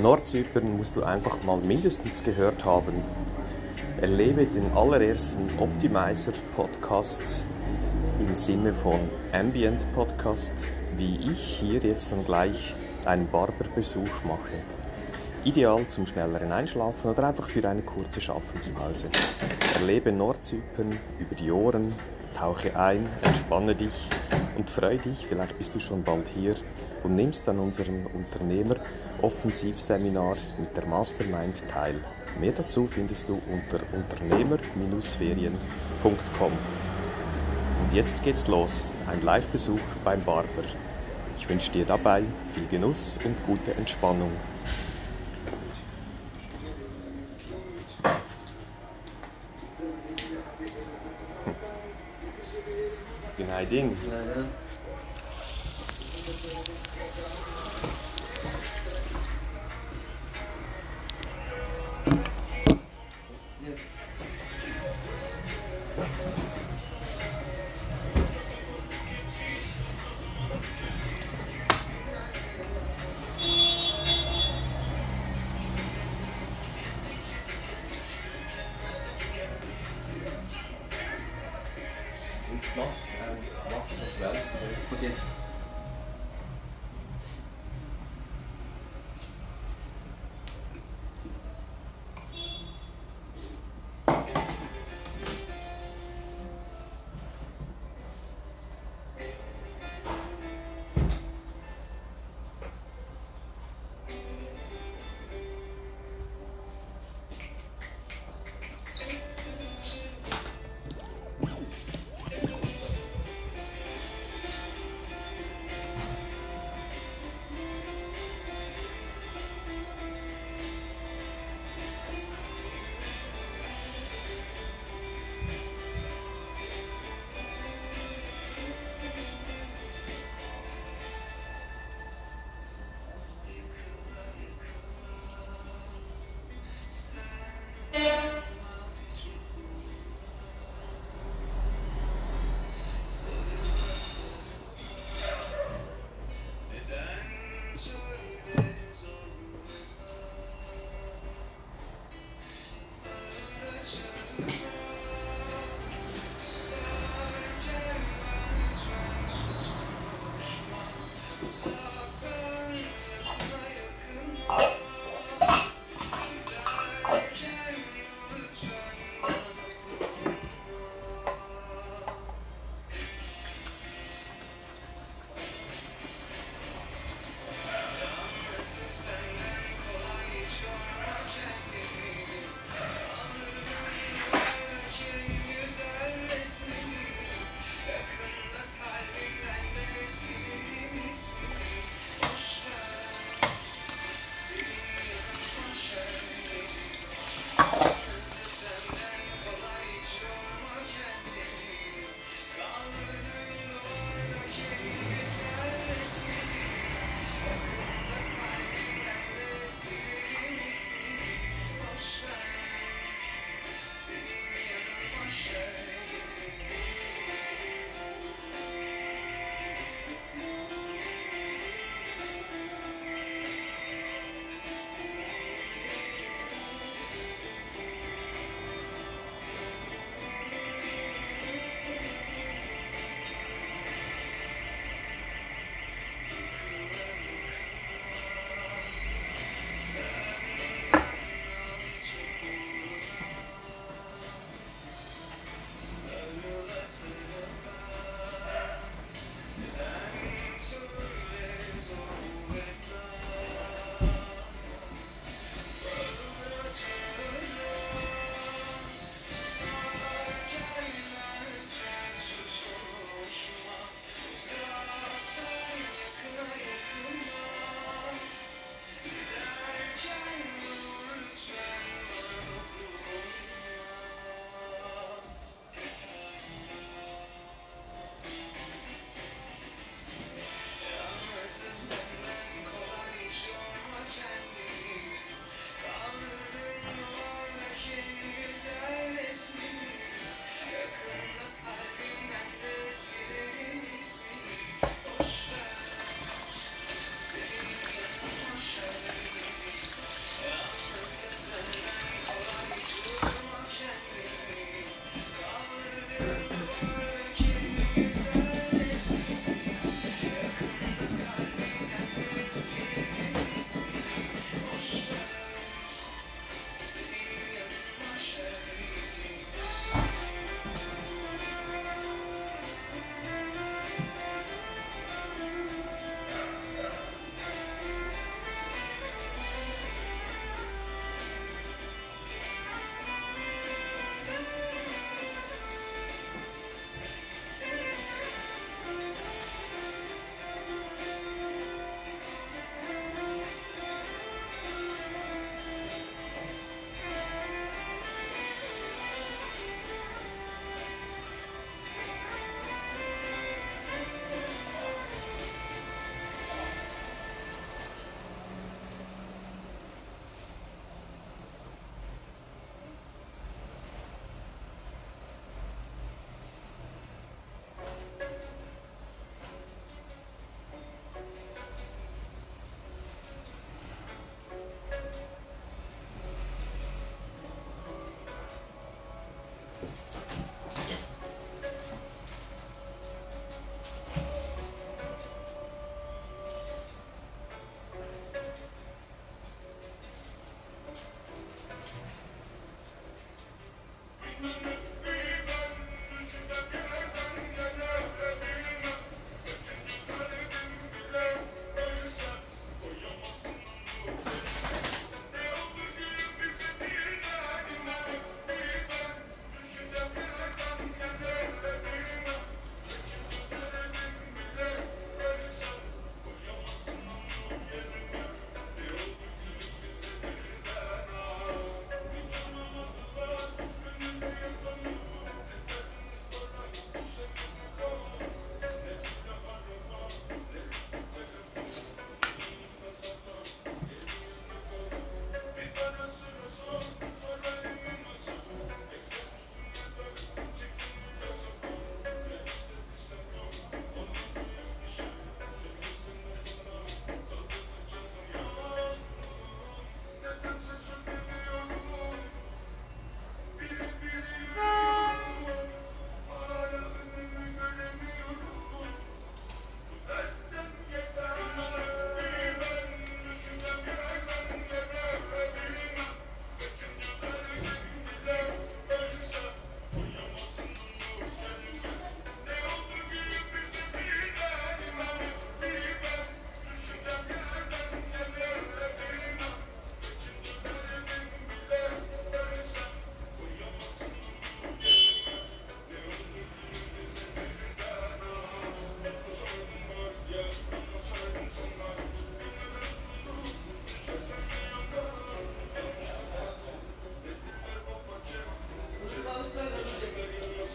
Nordzypern musst du einfach mal mindestens gehört haben. Erlebe den allerersten Optimizer Podcast im Sinne von Ambient Podcast, wie ich hier jetzt dann gleich einen Barberbesuch mache. Ideal zum schnelleren Einschlafen oder einfach für eine kurze Schaffenspause. Erlebe Nordzypern über die Ohren, tauche ein, entspanne dich und freue dich, vielleicht bist du schon bald hier und nimmst an unserem Unternehmer-Offensivseminar mit der Mastermind teil. Mehr dazu findest du unter unternehmer-ferien.com. Und jetzt geht's los, ein Live-Besuch beim Barber. Ich wünsche dir dabei viel Genuss und gute Entspannung. Günaydın.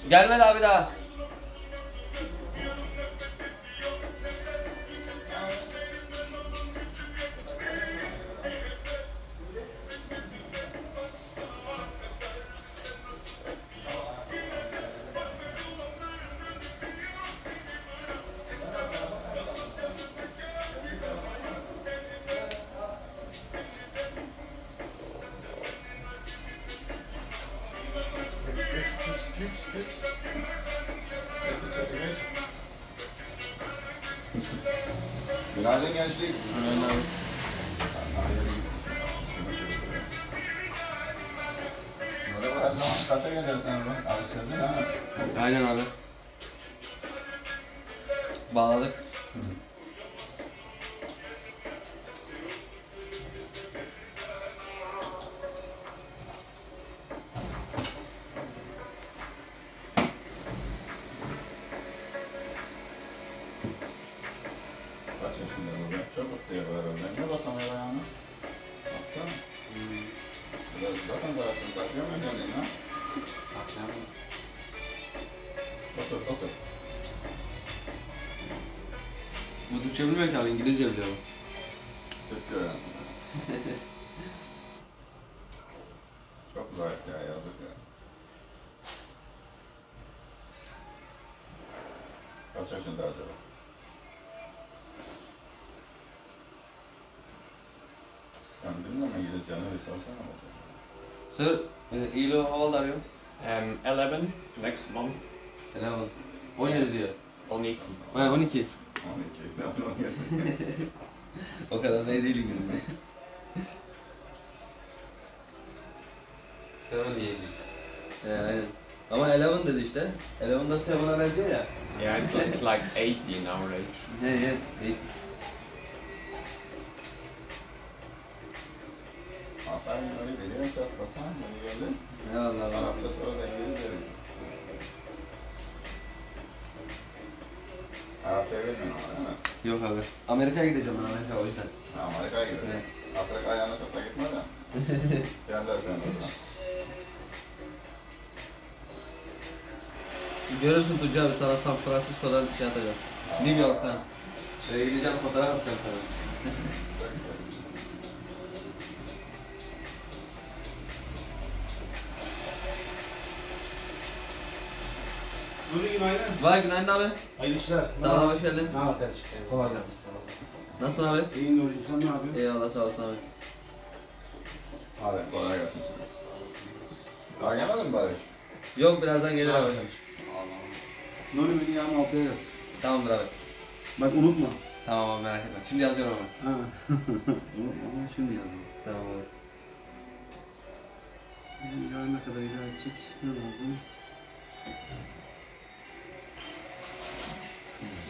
Gelmedi abi daha. Günaydın gençlik. Günaydın. Aynen abi. Bağladık. Kaç Sir, Ilo, how old are you? Um, 11, next month. 11. 17 diyor. 12. Ha, 12. 12. o kadar da iyi değil İngilizce. Seven diyeceğim. Ama 11 dedi işte. 11 da 7'a benziyor ya. Yeah, it's like, it's like 80 our age. Yeah, yeah, 80. öyle veriyor çok bakan. Beni geldin. Eyvallah Allah. Arapça sonra da İngilizce. Arapça bilmiyorsun ama değil mi? Yok abi. Amerika'ya gideceğim ben Amerika o yüzden. Ha, Amerika'ya gidiyor. Evet. Afrika ayağına çok da gitme de. Yerler seni orada. Görürsün Tuncay abi sana San Francisco'dan şey atacağım. New York'tan. Şöyle gideceğim fotoğraf atacağım sana. Nuri günaydın. Vay günaydın abi. Hayırlı işler. Sağ ol hoş geldin. Ne haber kardeşim? Kolay gelsin. Nasılsın abi? İyiyim Nuri'cim sen ne yapıyorsun? Eyvallah sağ olasın abi. Hadi kolay gelsin sana. Daha gelmedin mi Barış? Yok birazdan gelir abi. Nuri beni yarın altıya yaz. Tamamdır abi. Bak unutma. Tamam abi merak etme. Şimdi yazıyorum ama. Ha. unutma ama şimdi yazdım. Tamam abi. Yarın ne kadar idare edecek? Ne lazım? Yani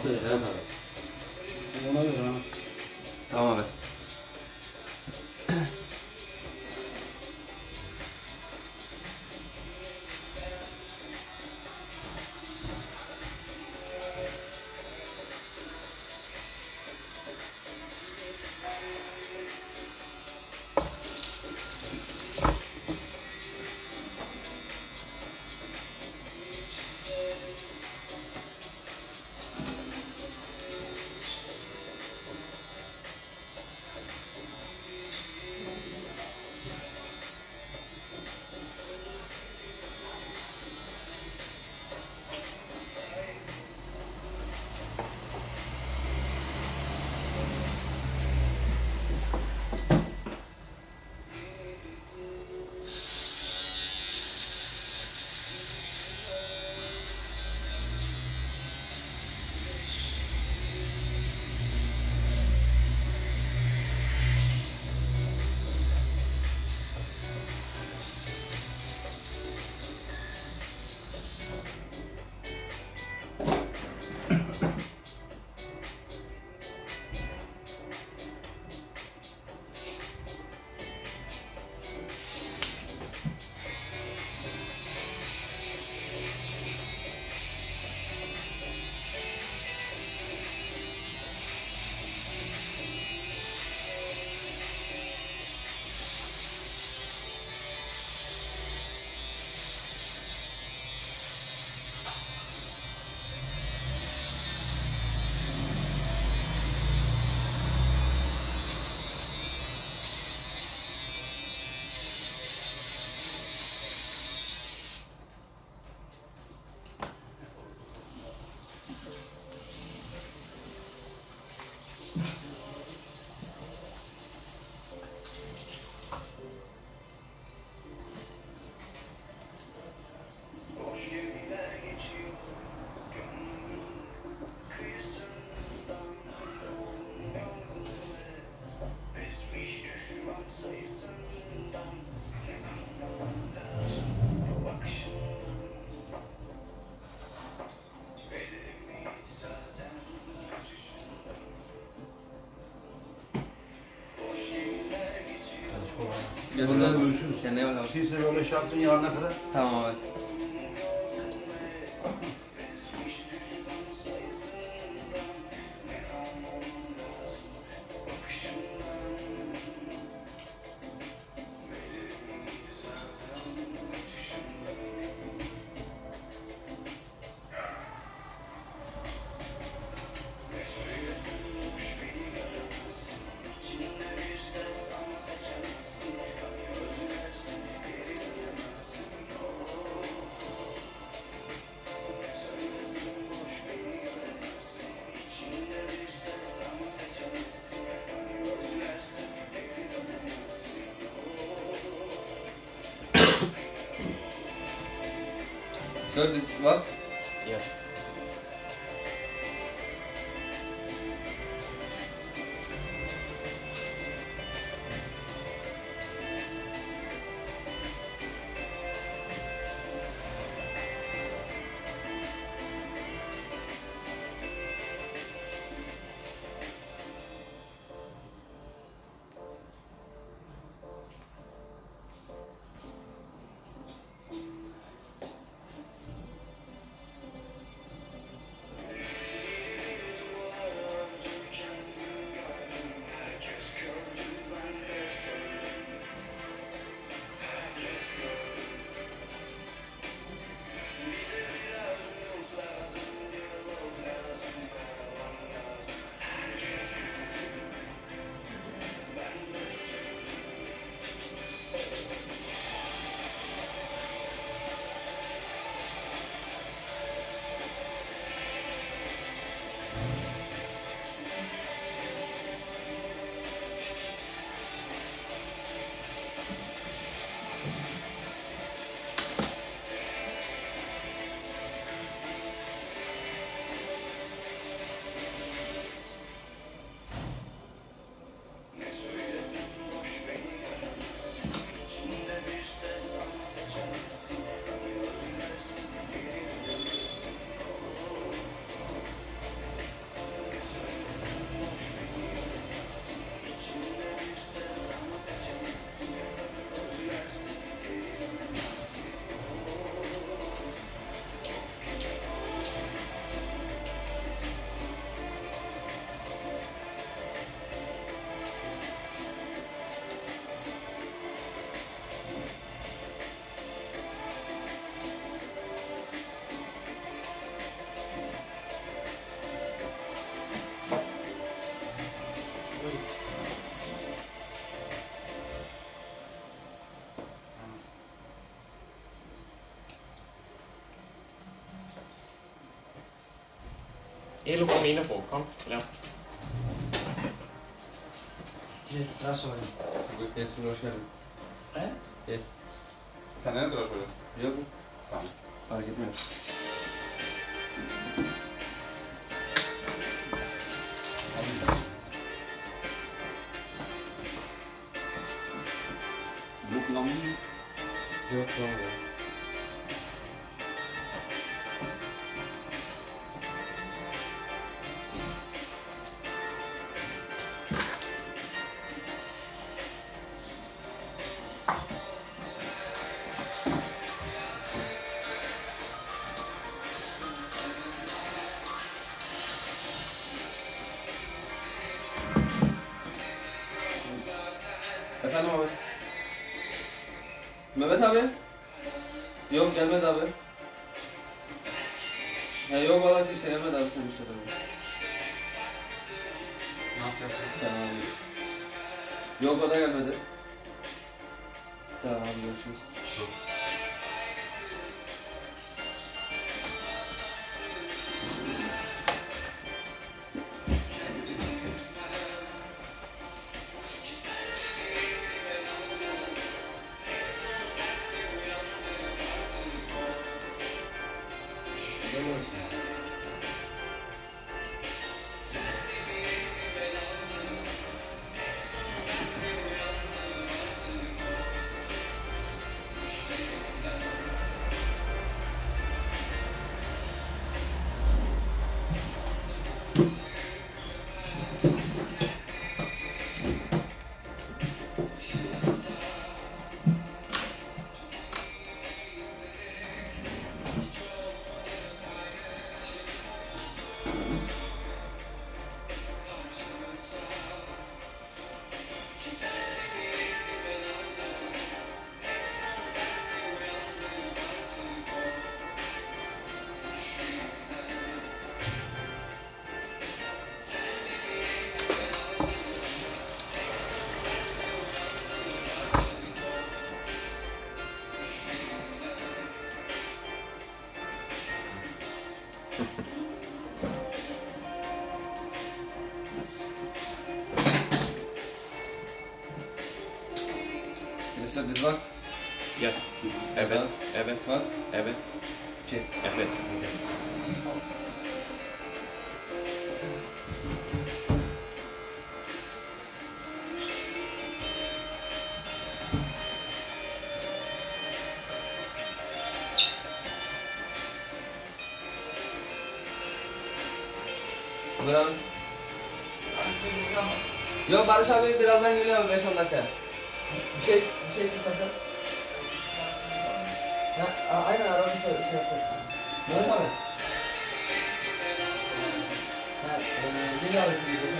Altı. Evet abi. Görüşürüz. Kendine bak abi. Siz de öyle şey yaptın yarına kadar. Tamam abi. E lo combina poco, ja. Nasıl var? Bu kesin hoş geldin. He? Yes. Sen ne tıraş oluyorsun? Yok mu? Tamam. Fark etmiyor. Bunu Mr. This works? Yes. Evet. Evet. Works? Evet. Check. Evet. Ömer abi. Yok Barış abi birazdan geliyor 5-10 dakika. Bir şey, bir şey istiyorsan. Ha, a- aynen arada şey, şey yapalım. Mehmet abi. Ha, eee, geliyor abi şimdi 5-10 dakika. Ilu.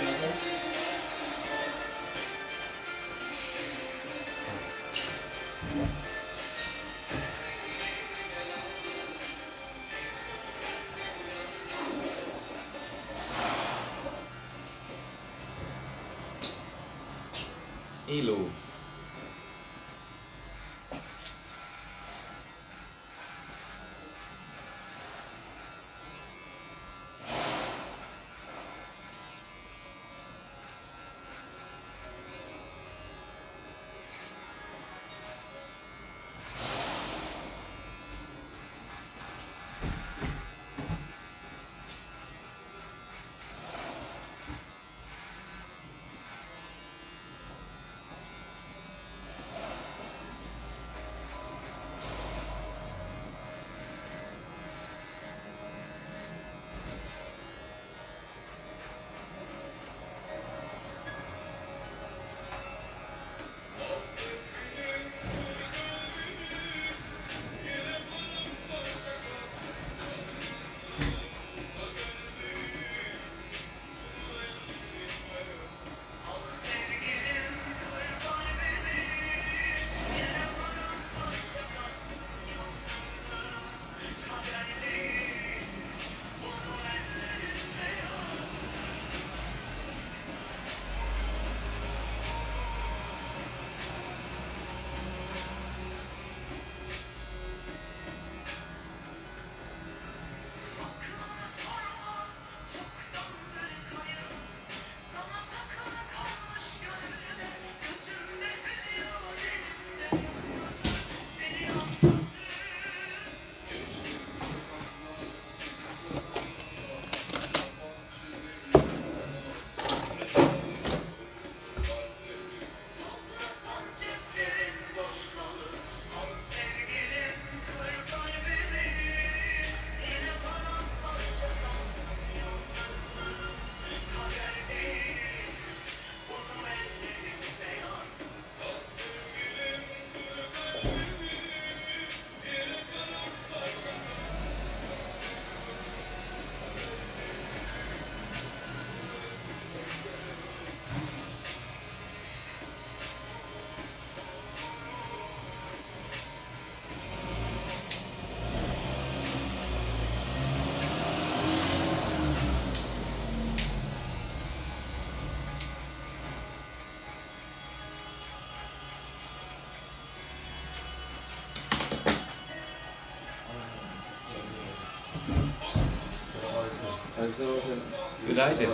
Günaydın.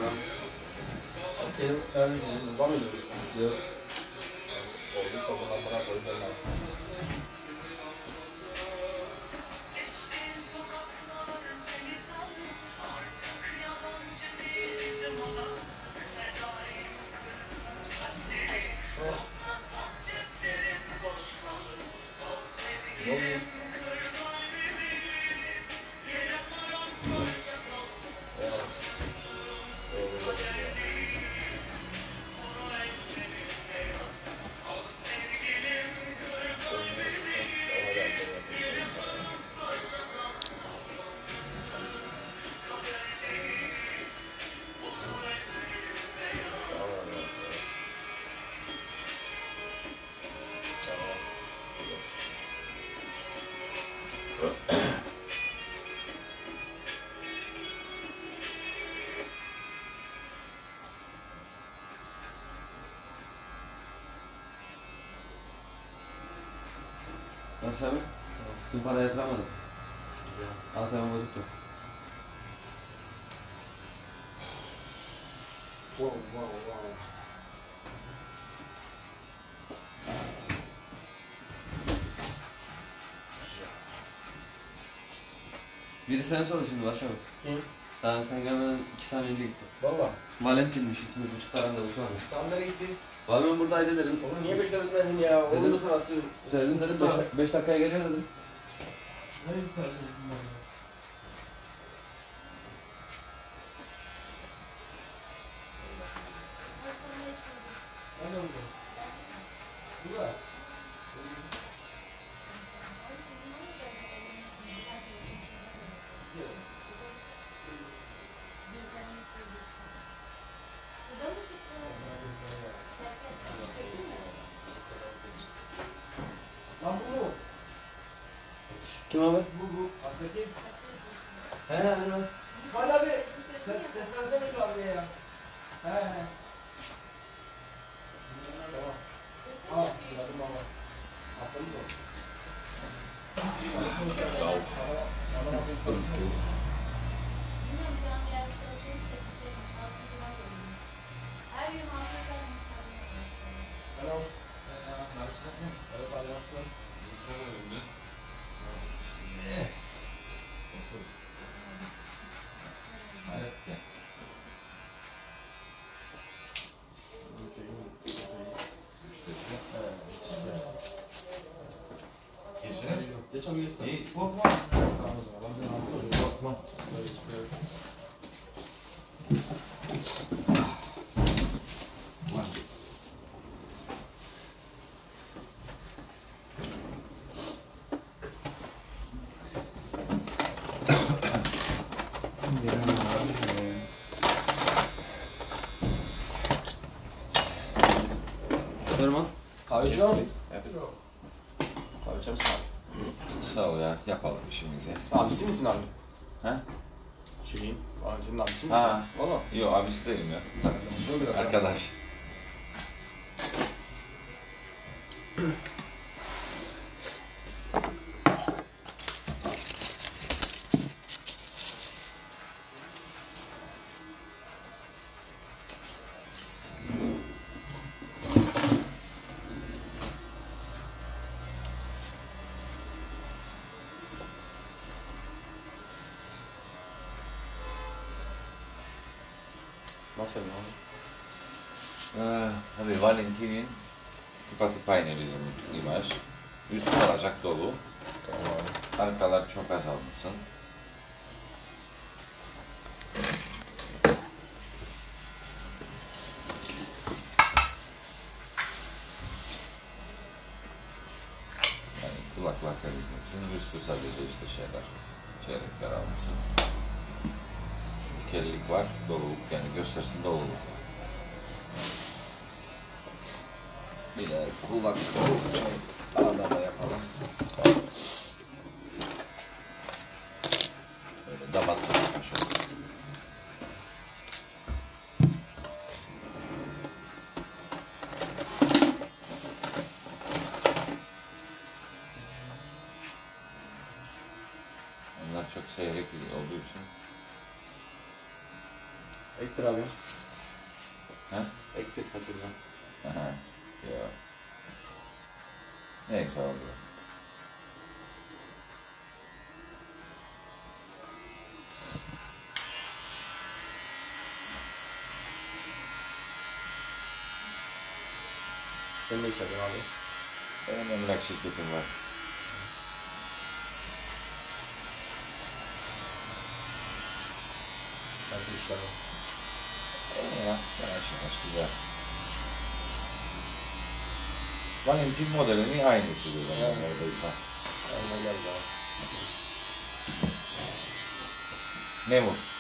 Okey, Barış abi, dün para yatıramadım. ATM Biri seni sordu şimdi başa bak. Kim? Daha sen gelmeden iki saniye önce gitti. Valla. Valentin'miş ismi buçuklarında bu sonra. Tam nereye gitti? Vallahi buradaydı dedim. Oğlum niye beklemedin ya? Dedim. Oğlum da sırası. Söyledim dedim 5 dakikaya geliyor dedim. Nereye gitti? Nerede oldu? Burada. Lan bu mu? Kim abi? Bu bu. Aslındaki. He he he. Hala bir ses, seslensene şu abiye ya. He he. Tamam. Al. Anladım ama. Aferin de. Hello. Nasılsın? Evet abi nasılsın? Geç abi geç sen. İyi. Korkma. Tamam o zaman. Ben bir hasta oluyorum. Korkma. Böyle çıkıyor. Durmaz. Yok. Kahve içer misin Sağ ol ya. Yapalım işimizi. abi? Abisi misin abi? He? Şeyin. Valentin'in abisi misin? Ha. Valla. Yok abisi değilim ya. Arkadaş. Nasıl yani abi? Tabii Valentin'in tıpatıp aynı bizim imaj. Üstü olacak dolu. Arkalar çok azalmışsın. Kulaklar temizlesin. Üstü sadece işte şeyler, çeyrekler almışsın. Bir kelilik var, doluluk yani göstersin doluluk. Bir de kulak şey, Sen ne içerdin abi? Benim emlak şirketim var. Nasıl işler var? İyi ya. Yavaş yavaş güzel. Valentin modelinin aynısıdır yani Evet. neredeyse. Aynen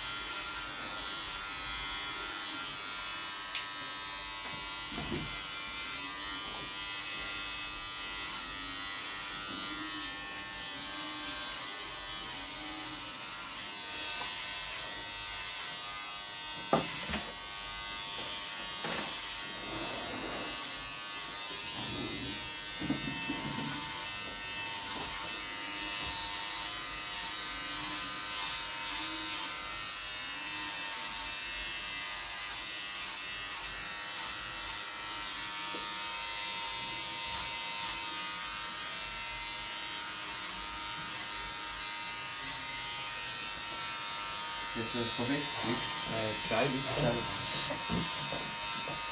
geldi abi. Memur. Jesse, koffie?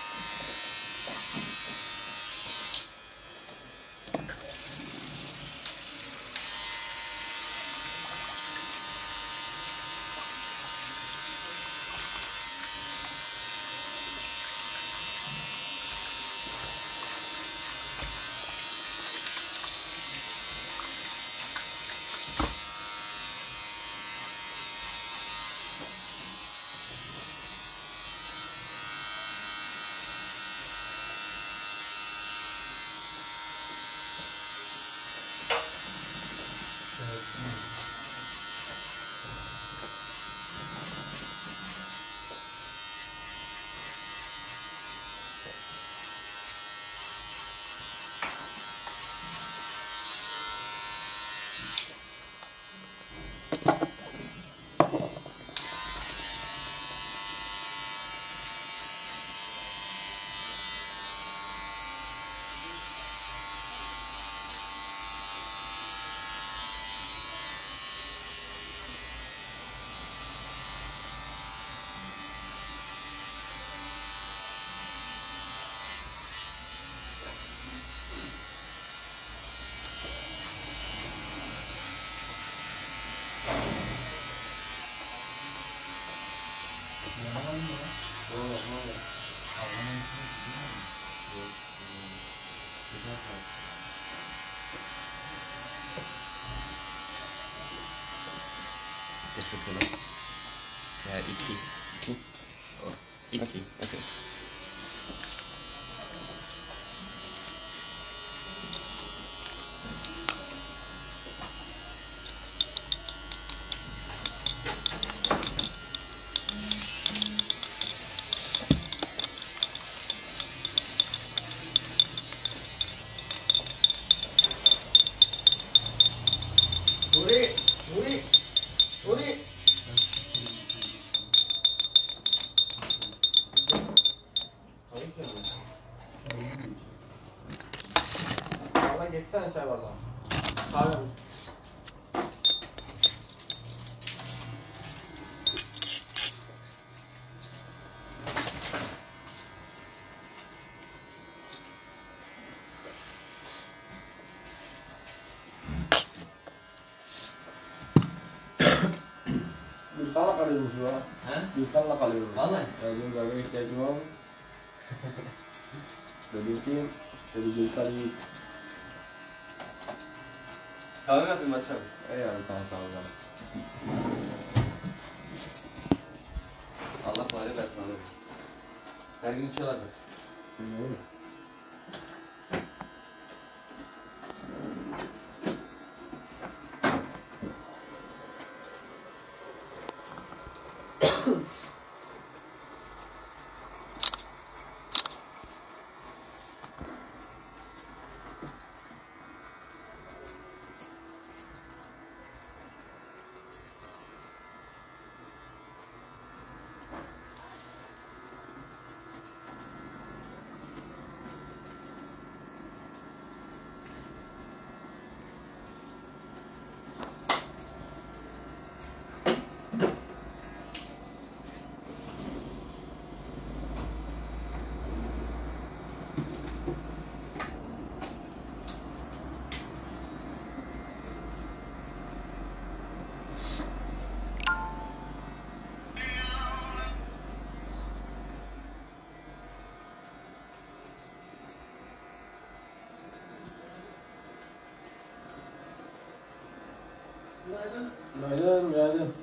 Äh, Chai, bitte. Teşekkürler. Ya iki. İki. İki. Okay. Uri, kalıyormuş ya. He? Yıkanla kalıyormuş. Vallahi. Diyorum böyle ihtiyacım var mı? Dedim ki, dedi Gülkan Kahve yapayım Barış abi. Ey abi bir tane sağ ol canım. Allah kolaylık versin abi. Her gün içiyorlar da. Ne olur? Günaydın, günaydın.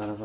Kahve nasıl?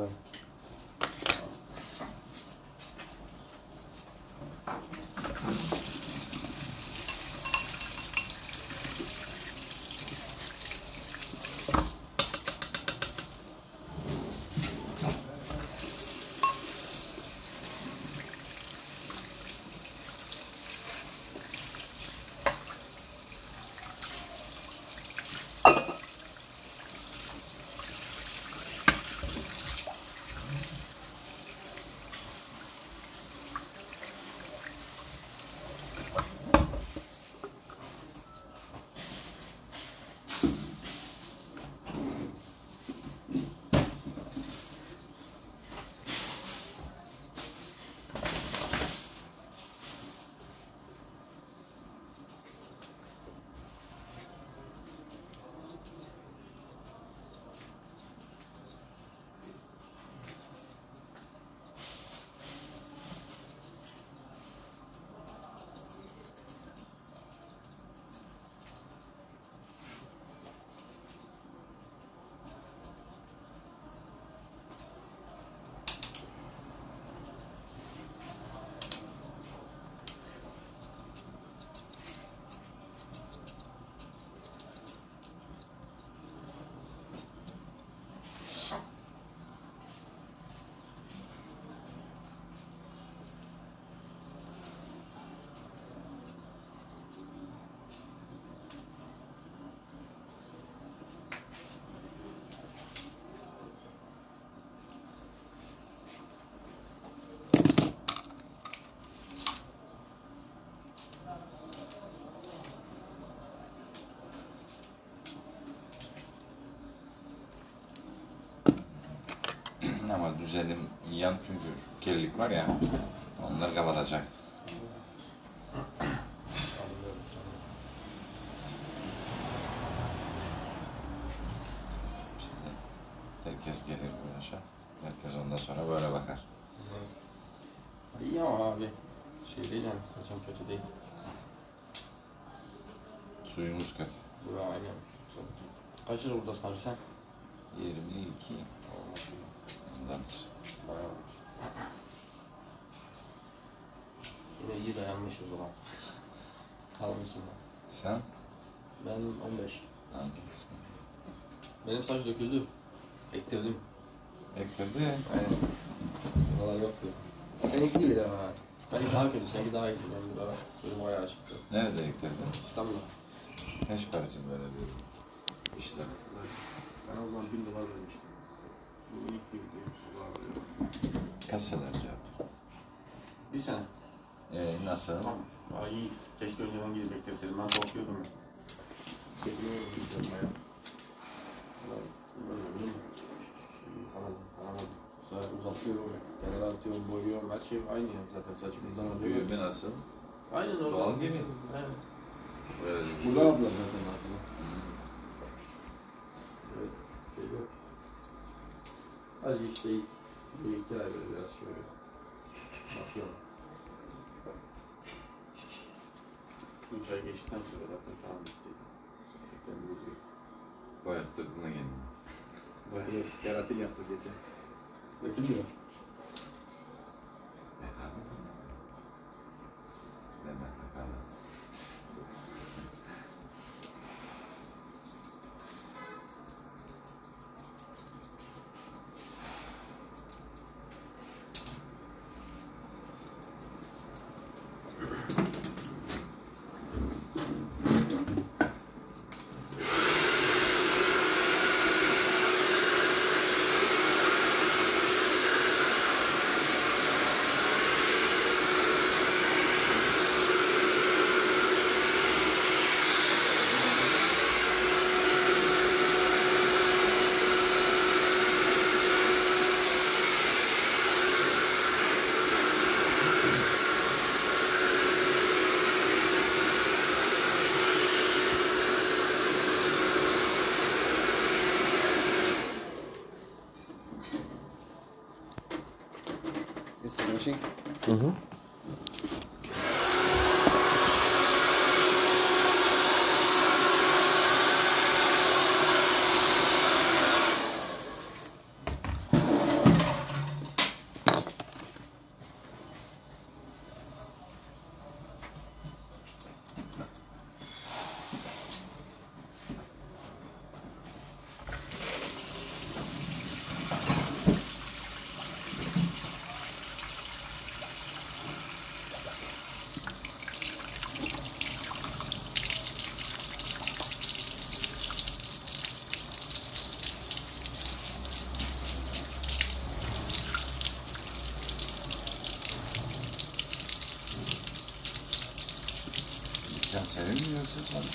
Üzerim yan çünkü şu kirlilik var ya. Onlar kapatacak. Şimdi herkes gelir bu yaşa. Herkes ondan sonra böyle bakar. İyi ama abi. Şey değil yani saçım kötü değil. Suyumuz kötü. Bura aynen. Kaç yıl buradasın abi sen? 22 ondan. Bayağı olmuş. Yine iyi dayanmış o zaman. Kalmışsın da. Sen? Ben 15. Anladım. Benim saç döküldü. Ektirdim. Ektirdi. Aynen. Buralar yoktu. Seninki gibi de ama. Benimki daha kötü, seninki daha iyiydi. Benim burada böyle bayağı çıktı. Nerede ektirdin? İstanbul'da. Hiç karıcım böyle bir işler. Ben o zaman 1000 dolar vermiştim. Bu ilk bir video 100 dolar veriyorum. Kaç sene önce yaptın? Bir sene. Ee, nasıl? Aa iyi. Keşke önceden gidip bekleseydim. Ben korkuyordum ya. Çekiniyorum gidiyorum bayağı. Uzatıyorum, kenara atıyorum, boyuyorum. Her şey aynı ya zaten saçımdan önce. Büyüme nasıl? Aynen öyle. Doğal gibi. Evet. Burada aldılar zaten arkada. Evet, şey yok. Hadi işte ilk iki ay böyle biraz şöyle bakıyorum. Üç ay geçtikten sonra zaten tamam bitti. Tekrar bozuyor. Boyattırdın da kendini. Böyle keratin yaptı gece. Dökülmüyor. E tabi. Demet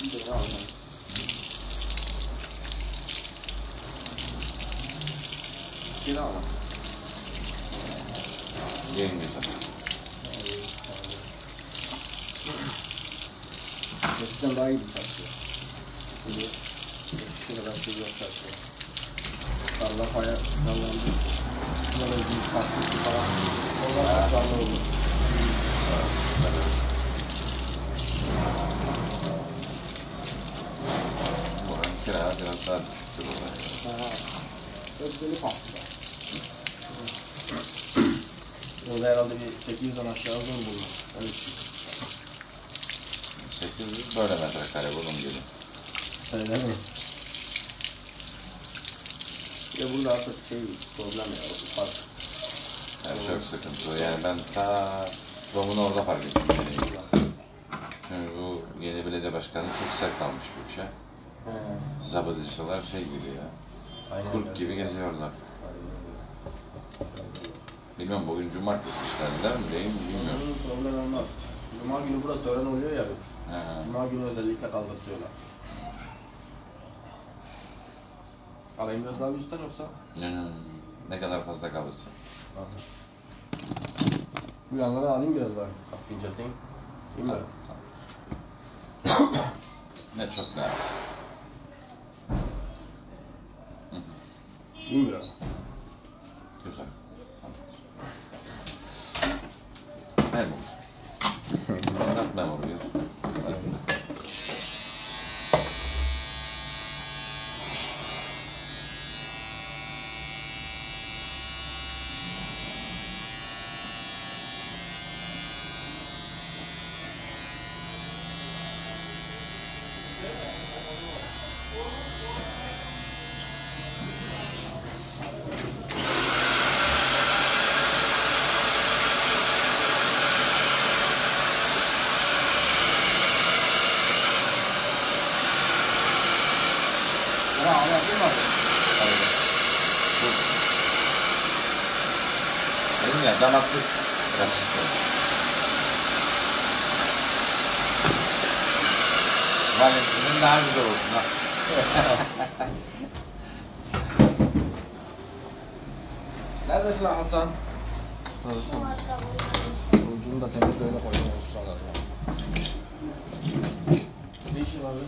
yoksa sen? Bir de ne aldım? Bir daha mı? Gelin getir. Eskiden daha iyiydi saçlı. Şimdi şu kadar şey yok saçlı. Tarla paya dallandı. Böyle bir kaskısı falan. Onlar çok canlı oldu. Buranın kira biraz daha düşüktür. Böyle patlı. Orada herhalde bir 800'den aşağı uzun buldu. Öyle şey. 800 böyle metrekare bunun gibi. Öyle mi? Bir de burada artık şey problem ya. o Park. Yani çok sıkıntı. Yani ben ta Rom'un orada fark ettim. Yani. Çünkü bu yeni belediye başkanı çok sert kalmış bu işe. He. Zabıdacılar şey gibi ya. Aynen Kurt öyle. gibi geziyorlar. Bilmiyorum bugün cumartesi işlerler mi değil mi bilmiyorum. Hı, problem olmaz. Cuma günü burada tören oluyor ya. Ha. Cuma günü özellikle kaldırtıyorlar. Alayım biraz daha bir üstten yoksa? Yani Ne kadar fazla kalırsa. Bu yanları alayım biraz daha. Hafif incelteyim. Değil mi? Ne çok ne. Değil mi biraz? Güzel. Memur. Standart memur diyor. Ya abi yapayım mı abi? Dedim ya damaklık rakısı. Valentin'in daha güzel olsun ha. Neredesin lan Hasan? Ucunu da temizle öyle koyalım o sıralarda. Ne işin var be?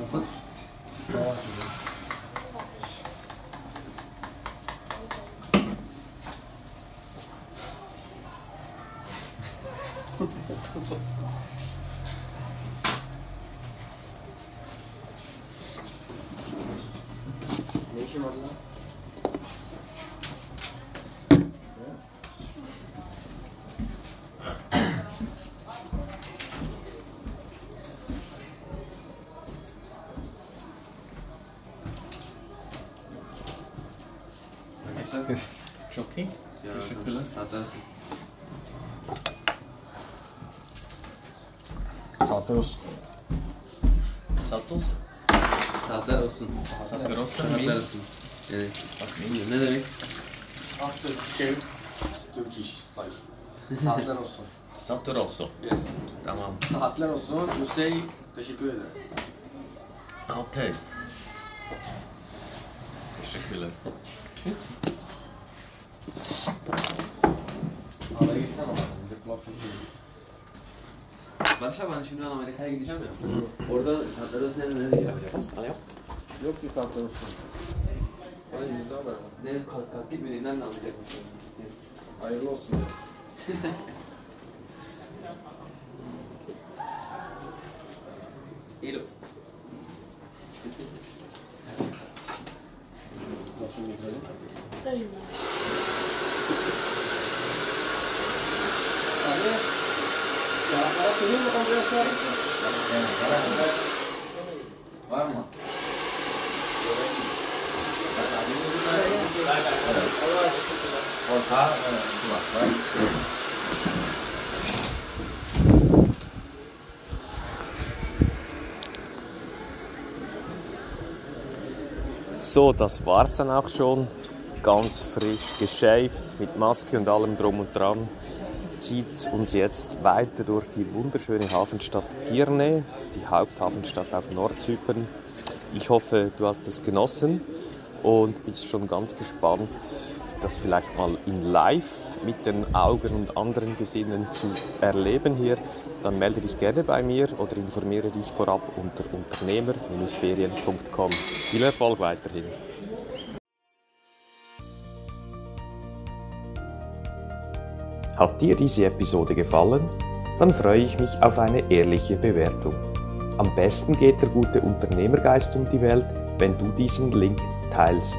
Nasıl? Tamam. Ne işin var lan? Çok iyi. Teşekkürler. Saatler olsun. Saatler olsun. Saatler olsun. Saatler olsun. Saatler olsun. Evet. Ne demek? After cake, Turkish style. Saatler olsun. Saatler olsun. Yes. Tamam. Saatler olsun. You say teşekkür ederim. Okey. Teşekkürler. Araya gitsene ama. Bir de kulak çok iyi. Barış abi ben şimdi Amerika'ya gideceğim ya. Orada saatler olsun ne yapacağım? Hani yok. Yok ki saatler olsun. Hadi yüzde haber. Ne kalk kalk gitmediğinden ne anlayacakmışım. Hayırlı olsun. So, das war's dann auch schon. Ganz frisch geschäft, mit Maske und allem drum und dran. Zieht uns jetzt weiter durch die wunderschöne Hafenstadt Girne. Das ist die Haupthafenstadt auf Nordzypern. Ich hoffe, du hast es genossen und bist schon ganz gespannt, das vielleicht mal in live mit den Augen und anderen Gesinnen zu erleben hier. Dann melde dich gerne bei mir oder informiere dich vorab unter unternehmer-ferien.com. Viel Erfolg weiterhin! Hat dir diese Episode gefallen? Dann freue ich mich auf eine ehrliche Bewertung. Am besten geht der gute Unternehmergeist um die Welt, wenn du diesen Link teilst.